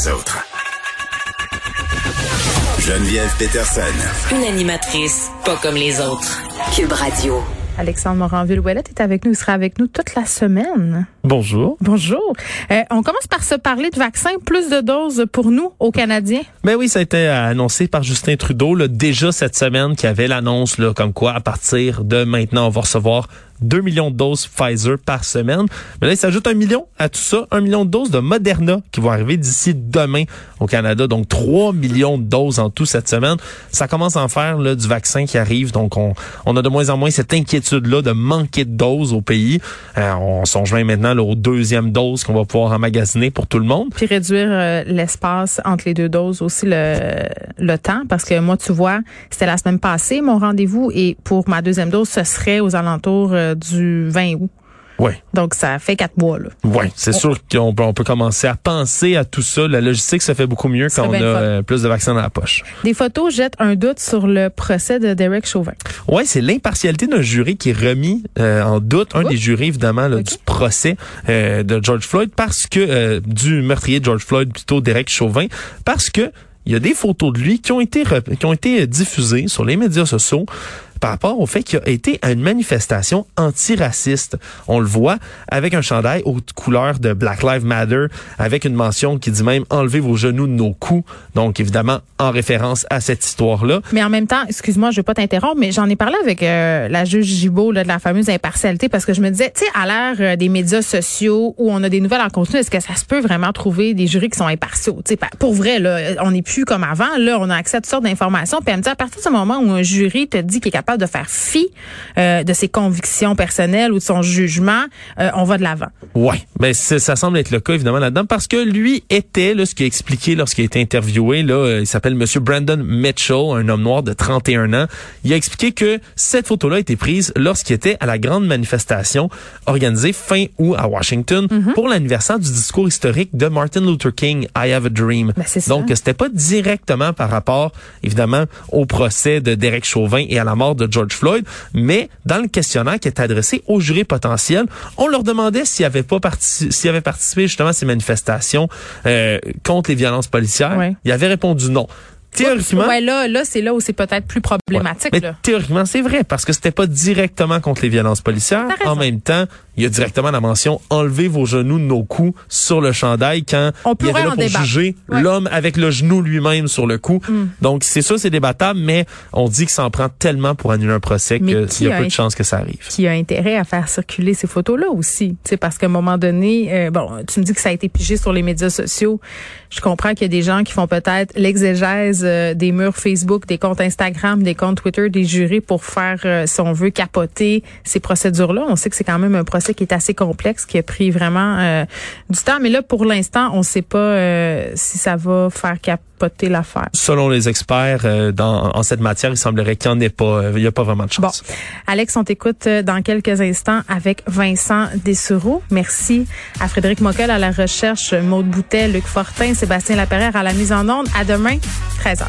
les autres. Geneviève Peterson. Une animatrice pas comme les autres. Cube Radio. Alexandre Moranville-Ouellette est avec nous. Il sera avec nous toute la semaine. Bonjour. Bonjour. Euh, on commence par se parler de vaccins. Plus de doses pour nous, aux Canadiens? Ben oui, ça a été annoncé par Justin Trudeau là, déjà cette semaine qui avait l'annonce là, comme quoi à partir de maintenant, on va recevoir 2 millions de doses Pfizer par semaine. Mais là, il s'ajoute un million à tout ça, un million de doses de Moderna qui vont arriver d'ici demain au Canada. Donc, 3 millions de doses en tout cette semaine. Ça commence à en faire là, du vaccin qui arrive. Donc, on, on a de moins en moins cette inquiétude-là de manquer de doses au pays. Euh, on s'en joint maintenant là, aux deuxièmes doses qu'on va pouvoir emmagasiner pour tout le monde. Puis réduire euh, l'espace entre les deux doses, aussi le, le temps. Parce que moi, tu vois, c'était la semaine passée, mon rendez-vous. Et pour ma deuxième dose, ce serait aux alentours euh, du 20 août. Oui. Donc, ça fait quatre mois. Là. Oui, c'est sûr qu'on peut, on peut commencer à penser à tout ça. La logistique se fait beaucoup mieux quand on a euh, plus de vaccins dans la poche. Des photos jettent un doute sur le procès de Derek Chauvin. Oui, c'est l'impartialité d'un jury qui est remis euh, en doute, un des jurys évidemment là, du procès euh, de George Floyd, parce que du meurtrier de George Floyd, plutôt Derek Chauvin, parce que il y a des photos de lui qui ont été qui ont été diffusées sur les médias sociaux par rapport au fait qu'il a été à une manifestation antiraciste. On le voit avec un chandail aux couleurs de Black Lives Matter, avec une mention qui dit même enlevez vos genoux de nos coups. Donc évidemment en référence à cette histoire-là. Mais en même temps, excuse-moi, je vais pas t'interrompre, mais j'en ai parlé avec euh, la juge Gibault de la fameuse impartialité parce que je me disais, tu sais, à l'ère euh, des médias sociaux où on a des nouvelles en continu, est-ce que ça se peut vraiment trouver des jurys qui sont impartiaux? Pour vrai là, on n'est plus comme avant. Là, on a accès à toutes sortes d'informations. Puis elle me dit à partir du moment où un jury te dit qu'il est capable de faire fi euh, de ses convictions personnelles ou de son jugement, euh, on va de l'avant. Ouais, ben ça semble être le cas évidemment là-dedans parce que lui était là ce qu'il a expliqué lorsqu'il a été interviewé là, euh, il s'appelle monsieur Brandon Mitchell, un homme noir de 31 ans. Il a expliqué que cette photo-là a été prise lorsqu'il était à la grande manifestation organisée fin août à Washington Mhm. pour l'anniversaire du discours historique de Martin Luther King, I Have a Dream. Ben. Donc c'était pas directement par rapport évidemment au procès de Derek Chauvin et à la mort de George Floyd, mais dans le questionnaire qui est adressé aux jurés potentiels, on leur demandait s'ils avaient pas participé, s'ils avaient participé justement à ces manifestations euh, contre les violences policières. Ouais. Ils avaient répondu non. Théoriquement, Ouais, là, là, c'est là où c'est peut-être plus problématique. mais là. théoriquement, c'est vrai parce que c'était pas directement contre les violences policières. En même temps, il y a directement la mention enlevez vos genoux de nos coups sur le chandail quand On il y avait là pour juger Ouais. l'homme avec le genou lui-même sur le cou. Mm. Donc c'est ça, c'est débattable, mais on dit que ça en prend tellement pour annuler un procès qu'il qui y a a peu de chances que ça arrive. qui a intérêt à faire circuler ces photos-là aussi. Tu parce qu'à un moment donné, euh, bon, tu me dis que ça a été pigé sur les médias sociaux. Je comprends qu'il y a des gens qui font peut-être l'exégèse euh, des murs Facebook, des comptes Instagram, des comptes Twitter, des jurés pour faire, euh, si on veut, capoter ces procédures-là. On sait que c'est quand même un procès qui est assez complexe, qui a pris vraiment euh, du temps. Mais là, pour l'instant, on ne sait pas euh, si ça va faire capoter l'affaire. Selon les experts euh, dans, en cette matière, il semblerait qu'il n'y en ait pas. euh, Il n'y a pas vraiment de Bon, chance. Alex, on t'écoute euh, dans quelques instants avec Vincent Dessureau. Merci à Frédéric Mockel à la recherche, Maude Boutet, Luc Fortin, Sébastien Laperrière à la mise en onde. À demain, 13h.